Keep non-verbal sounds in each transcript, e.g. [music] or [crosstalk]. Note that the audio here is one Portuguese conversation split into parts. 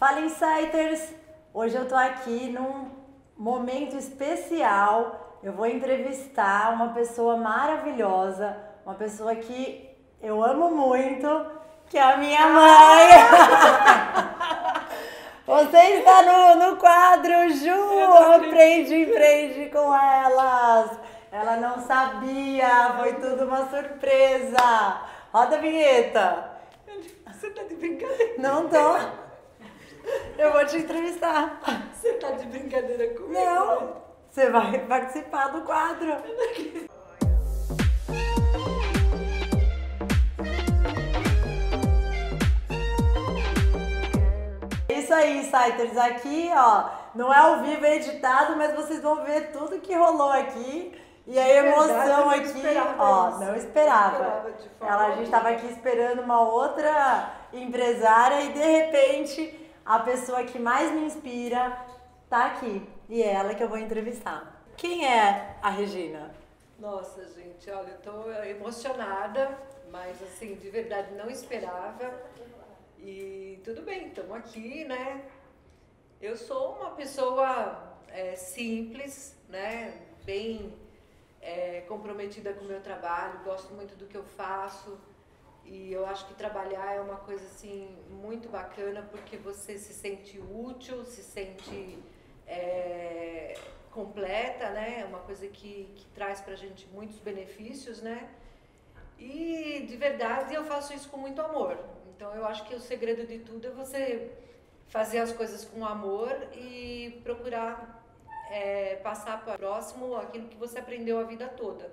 Fala Insiders! Hoje eu tô aqui num momento especial. Eu vou entrevistar uma pessoa maravilhosa, uma pessoa que eu amo muito, que é a minha mãe. [laughs] Você está no, no quadro Ju, aprende, empreende com elas. Ela não sabia, foi tudo uma surpresa. Roda a vinheta. Você tá de brincadeira? Não tô. Eu vou te entrevistar. Você tá de brincadeira comigo? Não, você vai participar do quadro. Isso aí, Insiders, aqui, ó, não é ao vivo, é editado, mas vocês vão ver tudo que rolou aqui. E a emoção Verdade, eu não aqui, ó, isso. não esperava. Não esperava Ela, a gente estava aqui esperando uma outra empresária e de repente a pessoa que mais me inspira tá aqui. E é ela que eu vou entrevistar. Quem é a Regina? Nossa, gente, olha, eu tô emocionada, mas assim, de verdade não esperava. E tudo bem, estamos aqui, né? Eu sou uma pessoa é, simples, né? Bem é, comprometida com o meu trabalho, gosto muito do que eu faço. E eu acho que trabalhar é uma coisa assim muito bacana porque você se sente útil, se sente é, completa, né? É uma coisa que, que traz pra gente muitos benefícios, né? E de verdade eu faço isso com muito amor. Então eu acho que o segredo de tudo é você fazer as coisas com amor e procurar é, passar para o próximo aquilo que você aprendeu a vida toda.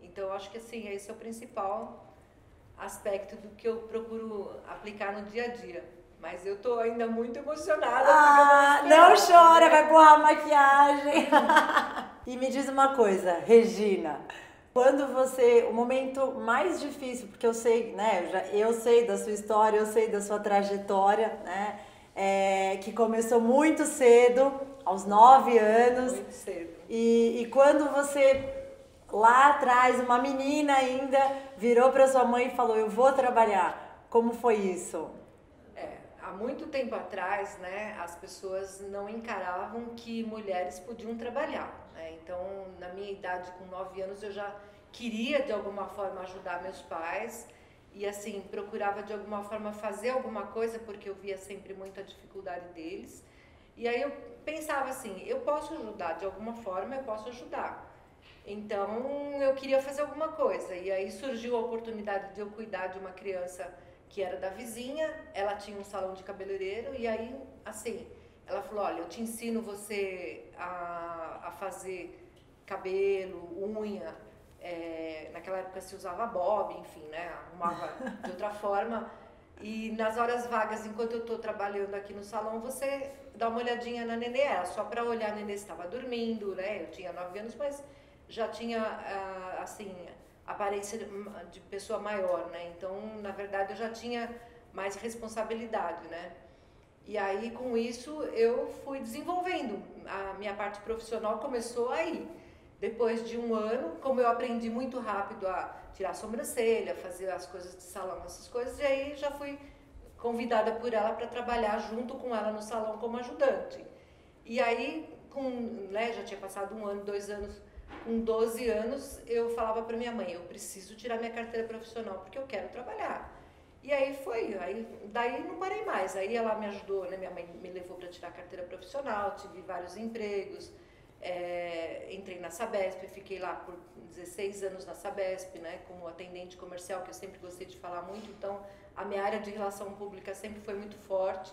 Então eu acho que assim, esse é o principal aspecto do que eu procuro aplicar no dia a dia. Mas eu tô ainda muito emocionada. Ah, não chora, vai borrar a maquiagem. [laughs] e me diz uma coisa, Regina. Quando você, o momento mais difícil, porque eu sei, né, eu, já, eu sei da sua história, eu sei da sua trajetória, né, é, que começou muito cedo, aos nove anos, Muito cedo. e, e quando você, lá atrás, uma menina ainda, virou para sua mãe e falou, eu vou trabalhar. Como foi isso? É, há muito tempo atrás, né, as pessoas não encaravam que mulheres podiam trabalhar. né? Então, na minha idade, com 9 anos, eu já queria de alguma forma ajudar meus pais e assim procurava de alguma forma fazer alguma coisa porque eu via sempre muita dificuldade deles. E aí eu pensava assim, eu posso ajudar de alguma forma, eu posso ajudar. Então eu queria fazer alguma coisa. E aí surgiu a oportunidade de eu cuidar de uma criança que era da vizinha, ela tinha um salão de cabeleireiro e aí assim, ela falou, olha, eu te ensino você a, a fazer cabelo, unha, é, naquela época se usava bob, enfim, né, arrumava [laughs] de outra forma. E nas horas vagas, enquanto eu estou trabalhando aqui no salão, você dá uma olhadinha na nenê, era só para olhar a nenê se estava dormindo, né, eu tinha 9 anos, mas já tinha, ah, assim, aparência de, pessoa maior, né? Então, na verdade, eu já tinha mais responsabilidade, né? E aí, com isso, eu fui desenvolvendo. A minha parte profissional começou aí. Depois de um ano, como eu aprendi muito rápido a tirar a sobrancelha, fazer as coisas de salão, essas coisas, e aí já fui convidada por ela para trabalhar junto com ela no salão como ajudante. E aí, com, né, já tinha passado um ano, dois anos, com 12 anos, eu falava para minha mãe, eu preciso tirar minha carteira profissional porque eu quero trabalhar. E aí foi, aí daí não parei mais. Aí ela me ajudou, né? Minha mãe me levou para tirar carteira profissional, tive vários empregos, é, entrei na Sabesp, fiquei lá por 16 anos na Sabesp, né? Como atendente comercial, que eu sempre gostei de falar muito. Então, a minha área de relação pública sempre foi muito forte.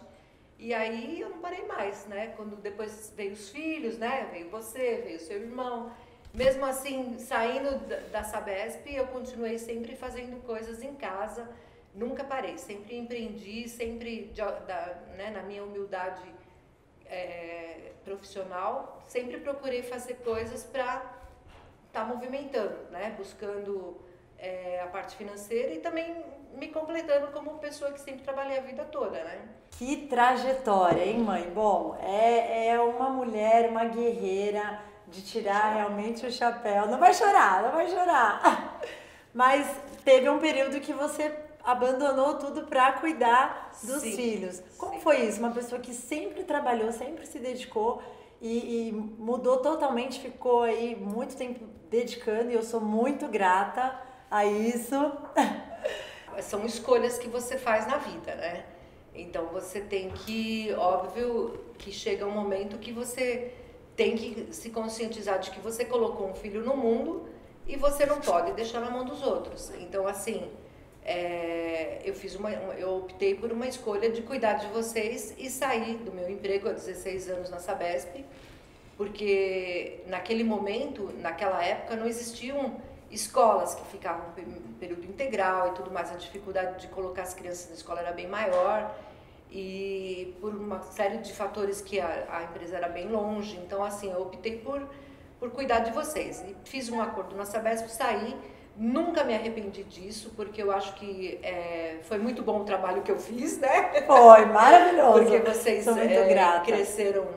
E aí eu não parei mais, né? Quando depois veio os filhos, né? Veio você, veio seu irmão. Mesmo assim, saindo da, Sabesp, eu continuei sempre fazendo coisas em casa. Nunca parei, sempre empreendi, sempre da- né, na minha humildade é, profissional, sempre procurei fazer coisas para estar movimentando, né? Buscando é, a parte financeira e também me completando como pessoa que sempre trabalhei a vida toda, né? Que trajetória, hein, mãe? Bom, é, é uma mulher, uma guerreira de tirar realmente o chapéu. Não vai chorar, não vai chorar. [laughs] Mas teve um período que você abandonou tudo para cuidar dos Sim, filhos. Como sim. foi isso? Uma pessoa que sempre trabalhou, sempre se dedicou e, e mudou totalmente, ficou aí muito tempo dedicando e eu sou muito grata a isso. [laughs] são escolhas que você faz na vida, né? Então você tem que, óbvio, que chega um momento que você tem que se conscientizar de que você colocou um filho no mundo e você não pode deixar na mão dos outros. Então assim, é, eu fiz uma, eu optei por uma escolha de cuidar de vocês e sair do meu emprego há 16 anos na Sabesp, porque naquele momento, naquela época, não existiam escolas que ficavam em período integral e tudo mais, a dificuldade de colocar as crianças na escola era bem maior e por uma série de fatores que a, a empresa era bem longe, então assim, eu optei por, por cuidar de vocês e fiz um acordo na Sabesp, saí, nunca me arrependi disso, porque eu acho que é, foi muito bom o trabalho que eu fiz, né? Foi maravilhoso. Porque vocês é, cresceram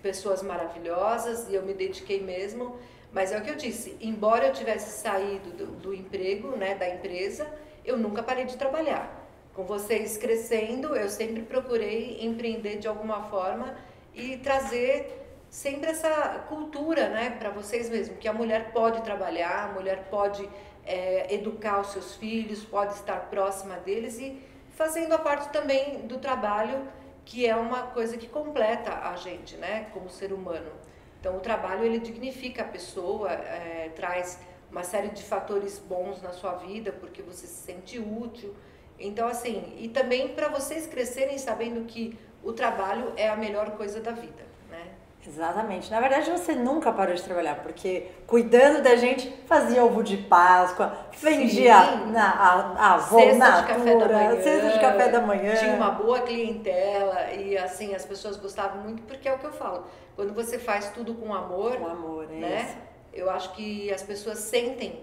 pessoas maravilhosas e eu me dediquei mesmo. Mas é o que eu disse, embora eu tivesse saído do, do emprego, né, da empresa, eu nunca parei de trabalhar. Com vocês crescendo, eu sempre procurei empreender de alguma forma e trazer sempre essa cultura, né, para vocês mesmo, que a mulher pode trabalhar, a mulher pode é, educar os seus filhos, pode estar próxima deles e fazendo a parte também do trabalho, que é uma coisa que completa a gente, né, como ser humano. Então, o trabalho ele dignifica a pessoa, é, traz uma série de fatores bons na sua vida, porque você se sente útil. Então, assim, e também para vocês crescerem sabendo que o trabalho é a melhor coisa da vida, né? Exatamente. Na verdade, você nunca parou de trabalhar, porque cuidando da gente, fazia ovo de Páscoa, vendia Sim. na, a, a avó, Cesta de café da natura, manhã. cesta de café da manhã. Tinha uma boa clientela e, assim, as pessoas gostavam muito, porque é o que eu falo. Quando você faz tudo com amor, Com amor, é né? isso. Eu acho que as pessoas sentem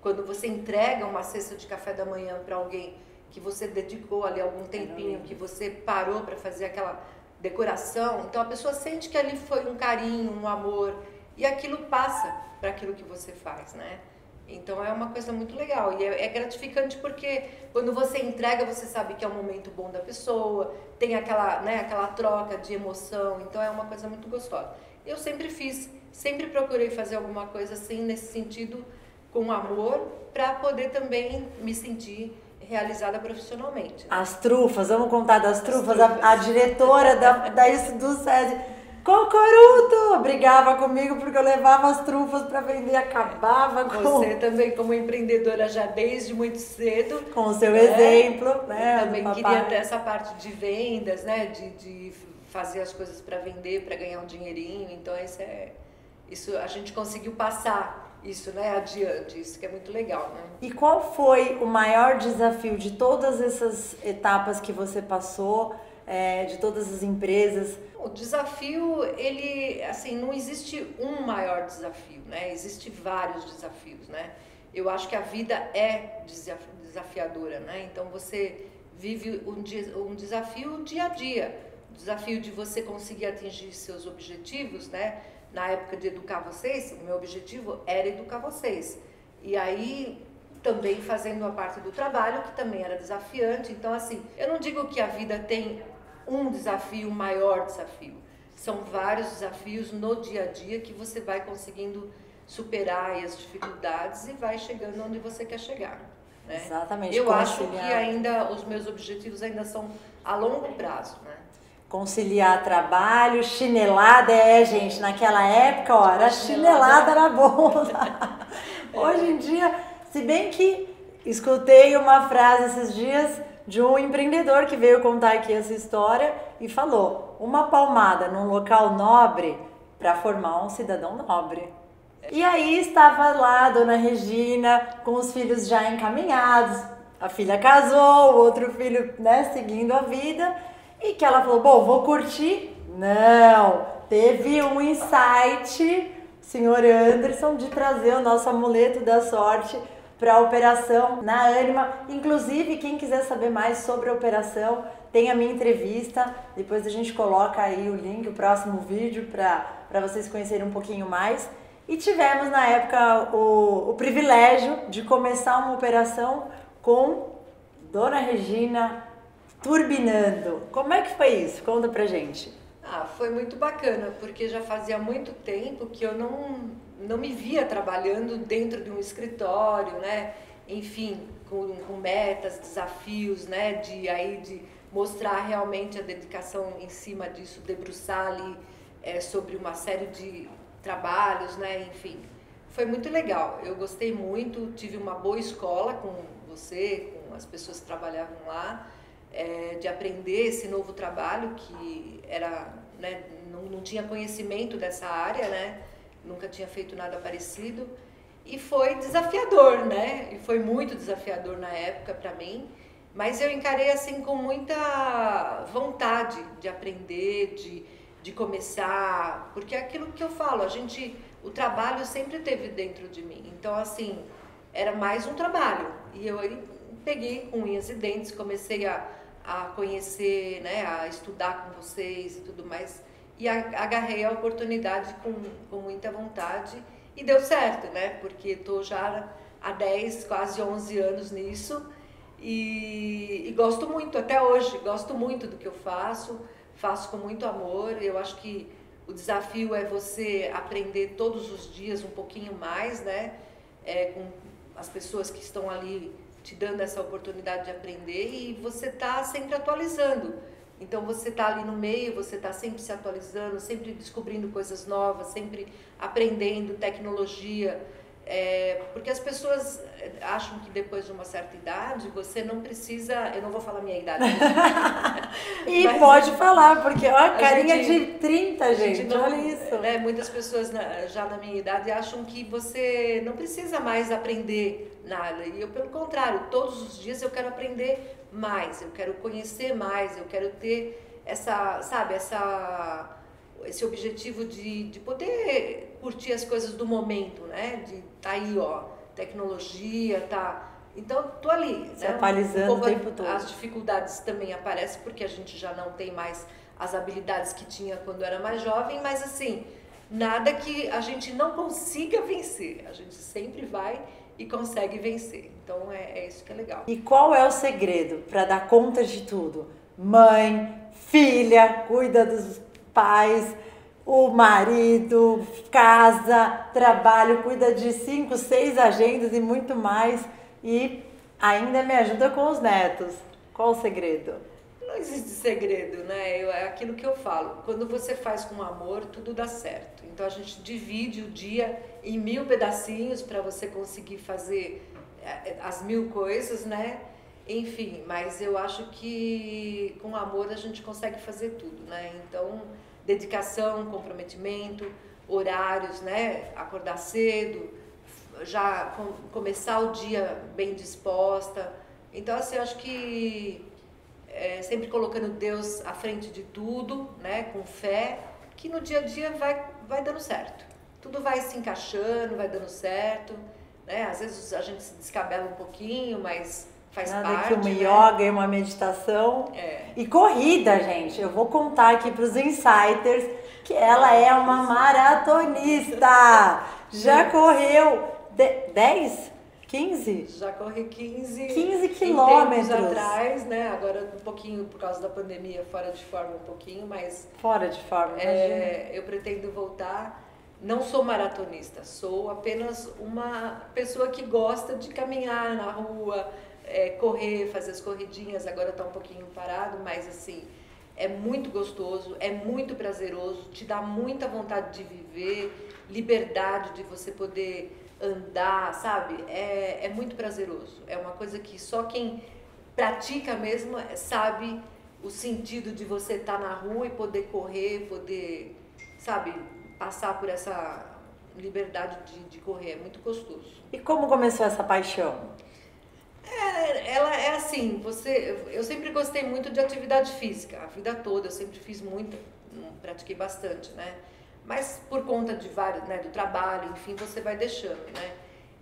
quando você entrega uma cesta de café da manhã para alguém que você dedicou ali algum tempinho, que você parou para fazer aquela decoração, então a pessoa sente que ali foi um carinho, um amor e aquilo passa para aquilo que você faz, né? Então é uma coisa muito legal e é, é gratificante porque quando você entrega você sabe que é um momento bom da pessoa, tem aquela, né, aquela troca de emoção, então é uma coisa muito gostosa. Eu sempre fiz, sempre procurei fazer alguma coisa assim nesse sentido com amor para poder também me sentir realizada profissionalmente. né? As trufas, vamos contar das trufas. trufas. A, a diretora da, da isso do SESI, Cocoruto, brigava comigo porque eu levava as trufas para vender, acabava com, Você também como empreendedora já desde muito cedo com o seu né? exemplo, né? Eu também do queria papai. ter essa parte de vendas, né? De, de fazer as coisas para vender, para ganhar um dinheirinho. Então isso é isso a gente conseguiu passar isso, né? Adiante. Isso que é muito legal, né? E qual foi o maior desafio de todas essas etapas que você passou, é, de todas as empresas? O desafio, ele, assim, não existe um maior desafio, né? Existem vários desafios, né? Eu acho que a vida é desaf- desafiadora, né? Então você vive um, um desafio dia a dia, o desafio de você conseguir atingir seus objetivos, né? Na época de educar vocês, o meu objetivo era educar vocês. E aí também fazendo a parte do trabalho, que também era desafiante. Então, assim, eu não digo que a vida tem um desafio, um maior desafio. São vários desafios no dia a dia que você vai conseguindo superar as dificuldades e vai chegando onde você quer chegar. Né? Exatamente, Eu acho que ainda os meus objetivos ainda são a longo prazo, né? Conciliar trabalho, chinelada, é, gente, naquela época, ó, era chinelada na bunda. [laughs] Hoje em dia, se bem que escutei uma frase esses dias de um empreendedor que veio contar aqui essa história e falou: uma palmada num local nobre para formar um cidadão nobre. E aí estava lá a dona Regina com os filhos já encaminhados. A filha casou, o outro filho, né, seguindo a vida. E que ela falou: "Bom, vou curtir". Não, teve um insight, senhor Anderson, de trazer o nosso amuleto da sorte para a operação na Anima. Inclusive, quem quiser saber mais sobre a operação, tem a minha entrevista. Depois a gente coloca aí o link, o próximo vídeo, para vocês conhecerem um pouquinho mais. E tivemos na época o, o privilégio de começar uma operação com Dona Regina turbinando. Como é que foi isso? Conta pra gente. Ah, foi muito bacana, porque já fazia muito tempo que eu não, não me via trabalhando dentro de um escritório, né? Enfim, com, com metas, desafios, né? De aí de mostrar realmente a dedicação em cima disso, debruçar ali é, sobre uma série de trabalhos, né? Enfim, foi muito legal. Eu gostei muito, tive uma boa escola com você, com as pessoas que trabalhavam lá é, de aprender esse novo trabalho que era, né, não, não tinha conhecimento dessa área, né, nunca tinha feito nada parecido. E foi desafiador, né, e foi muito desafiador na época para mim, mas eu encarei assim com muita vontade de aprender, de, de começar, porque é aquilo que eu falo, a gente, o trabalho sempre teve dentro de mim, então assim era mais um trabalho. E eu peguei com unhas e dentes, comecei a a conhecer, né, a estudar com vocês e tudo mais. E agarrei a oportunidade com, com muita vontade e deu certo, né? Porque estou já há 10, quase 11 anos nisso e, e, gosto muito, até hoje, gosto muito do que eu faço, faço com muito amor. Eu acho que o desafio é você aprender todos os dias um pouquinho mais, né? É, com as pessoas que estão ali te dando essa oportunidade de aprender e você está sempre atualizando. Então você está ali no meio, você está sempre se atualizando, sempre descobrindo coisas novas, sempre aprendendo tecnologia. É, porque as pessoas é, acham que depois de uma certa idade você não precisa. Eu não vou falar minha idade. [laughs] e pode falar, porque ó, carinha gente, de 30, gente, gente não, olha isso. Né, muitas pessoas na, já na minha idade acham que você não precisa mais aprender nada. E eu, pelo contrário, todos os dias eu quero aprender mais, eu quero conhecer mais, eu quero ter essa, sabe, essa esse objetivo de, de poder curtir as coisas do momento, né? De tá aí, ó, tecnologia, tá. Então, tô ali, Se né? atualizando um o tempo todo. As dificuldades também aparecem porque a gente já não tem mais as habilidades que tinha quando era mais jovem, mas assim, nada que a gente não consiga vencer. A gente sempre vai e consegue vencer. Então é, é isso que é legal. E qual é o segredo para dar conta de tudo? Mãe, filha, cuida dos pais, o marido, casa, trabalho, cuida de cinco, seis agendas e muito mais e ainda me ajuda com os netos. Qual o segredo? Não existe segredo, né? Eu, é aquilo que eu falo. Quando você faz com amor, tudo dá certo. Então a gente divide o dia em mil pedacinhos para você conseguir fazer é, as mil coisas, né? Enfim, mas eu acho que com amor a gente consegue fazer tudo, né? Então dedicação, comprometimento, horários, né? Acordar cedo, já com, começar o dia bem disposta. Então, assim, eu acho que é, sempre colocando Deus à frente de tudo, né? Com fé, que no dia a dia vai, vai dando certo. Tudo vai se encaixando, vai dando certo. Né? Às vezes a gente se descabela um pouquinho, mas Faz Nada parte, que uma né? yoga e uma meditação. É. E corrida, gente. Eu vou contar aqui para os insiders que ela é uma maratonista. [laughs] Já correu 10? 15? Já corri 15. 15 quilômetros. atrás, né? Agora um pouquinho por causa da pandemia, fora de forma um pouquinho, mas. Fora de forma, é, Eu pretendo voltar. Não sou maratonista, sou apenas uma pessoa que gosta de caminhar na rua, é, correr, fazer as corridinhas, agora está um pouquinho parado, mas assim, é muito gostoso, é muito prazeroso, te dá muita vontade de viver, liberdade de você poder andar, sabe? É, é muito prazeroso. É uma coisa que só quem pratica mesmo sabe o sentido de você estar tá na rua e poder correr, poder, sabe, passar por essa liberdade de, de correr. É muito gostoso. E como começou essa paixão? É, ela é assim, você, eu sempre gostei muito de atividade física, a vida toda, eu sempre fiz muito, pratiquei bastante, né? Mas por conta de vários, né, do trabalho, enfim, você vai deixando, né?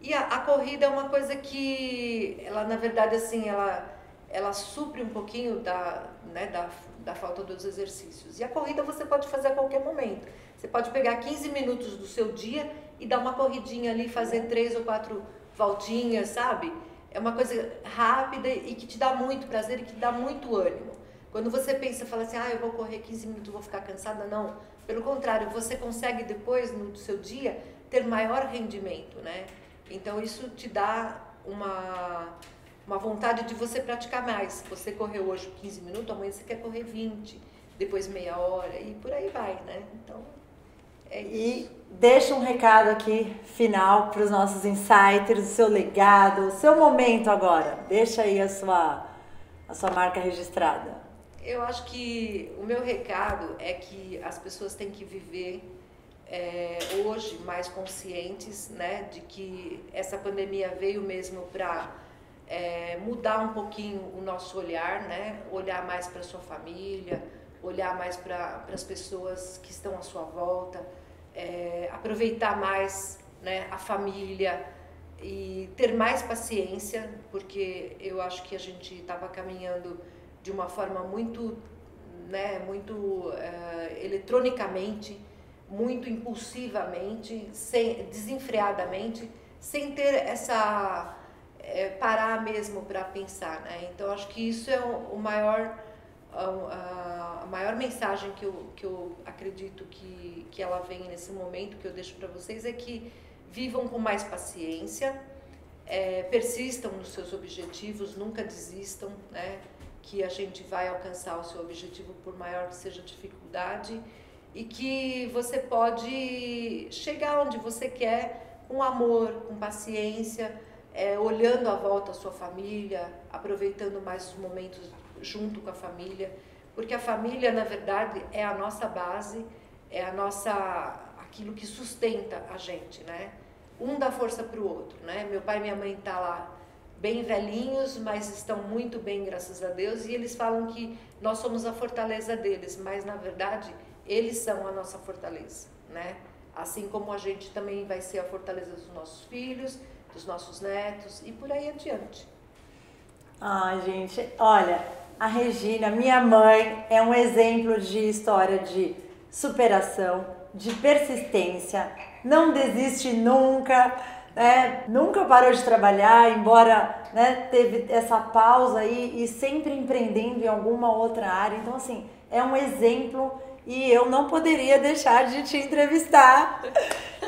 E a, a, corrida é uma coisa que, ela na verdade, assim, ela, ela supre um pouquinho da, né, da, da falta dos exercícios. E a corrida você pode fazer a qualquer momento. Você pode pegar 15 minutos do seu dia e dar uma corridinha ali, fazer três ou quatro voltinhas, sabe? É uma coisa rápida e que te dá muito prazer e que dá muito ânimo. Quando você pensa, fala assim, ah, eu vou correr 15 minutos, vou ficar cansada, não. Pelo contrário, você consegue depois, no seu dia, ter maior rendimento, né? Então isso te dá uma, uma vontade de você praticar mais. Você correu hoje 15 minutos, amanhã você quer correr 20, depois meia hora e por aí vai, né? Então, é. E deixa um recado aqui final para os nossos insiders, o seu legado, o seu momento agora. Deixa aí a sua, a sua marca registrada. Eu acho que o meu recado é que as pessoas têm que viver é, hoje mais conscientes né, de que essa pandemia veio mesmo para é, mudar um pouquinho o nosso olhar, né, olhar mais para sua família, olhar mais para as pessoas que estão à sua volta, é, aproveitar mais né, a família e ter mais paciência, porque eu acho que a gente estava caminhando de uma forma muito, né, muito é, eletronicamente muito impulsivamente, sem, desenfreadamente, sem ter essa é, parar mesmo para pensar, né? Então acho que isso é o, o maior a, a, maior mensagem que eu, que eu acredito que, que ela vem nesse momento que eu deixo para vocês é que vivam com mais paciência, é, persistam nos seus objetivos, nunca desistam, né? Que a gente vai alcançar o seu objetivo por maior que seja a dificuldade e que você pode chegar onde você quer com amor, com paciência, é, olhando à volta a sua família, aproveitando mais os momentos junto com a família, porque a família, na verdade, é a nossa base, é a nossa aquilo que sustenta a gente, né? Um dá força para o outro, né? Meu pai e minha mãe tá lá bem velhinhos, mas estão muito bem, graças a Deus, e eles falam que nós somos a fortaleza deles, mas na verdade eles são a nossa fortaleza, né? Assim como a gente também vai ser a fortaleza dos nossos filhos, dos nossos netos e por aí adiante. Ai, gente, olha, a Regina, minha mãe, é um exemplo de história de superação, de persistência, não desiste nunca, né? nunca parou de trabalhar, embora né, teve essa pausa aí e sempre empreendendo em alguma outra área. Então, assim, é um exemplo e eu não poderia deixar de te entrevistar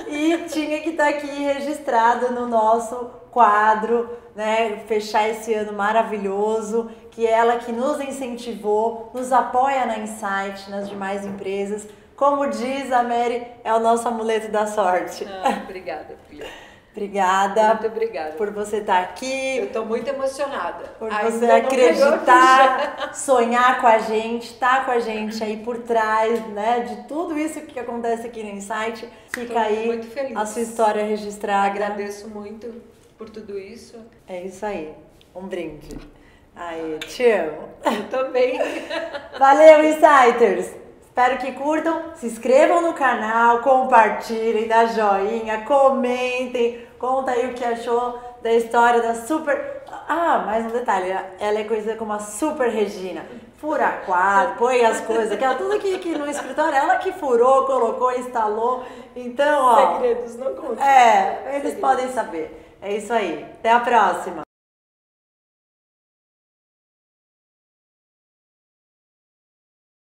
e tinha que estar tá aqui registrado no nosso quadro, né? Fechar esse ano maravilhoso, que é ela que nos incentivou, nos apoia na Insight, nas demais empresas. Como diz a Mary, é o nosso amuleto da sorte. Ah, obrigada, filha. Obrigada. Muito obrigada. Por você estar aqui. Eu estou muito emocionada. Por Ainda você acreditar, [laughs] sonhar com a gente, estar tá com a gente aí por trás, né, de tudo isso que acontece aqui no Insight. Fica tô aí a sua história registrada. Agradeço muito por tudo isso. É isso aí. Um brinde. Aí, te amo. Eu também. [laughs] Valeu, Insiders! Espero que curtam, se inscrevam no canal, compartilhem, dá joinha, comentem, conta aí o que achou da história da Super. Ah, mais um detalhe, ela é conhecida como a Super Regina. Fura quadro, põe as coisas, que é tudo aqui, aqui no escritório, ela que furou, colocou, instalou. Então, ó. Segredos não contam. É, eles Segredos. podem saber. É isso aí. Até a próxima.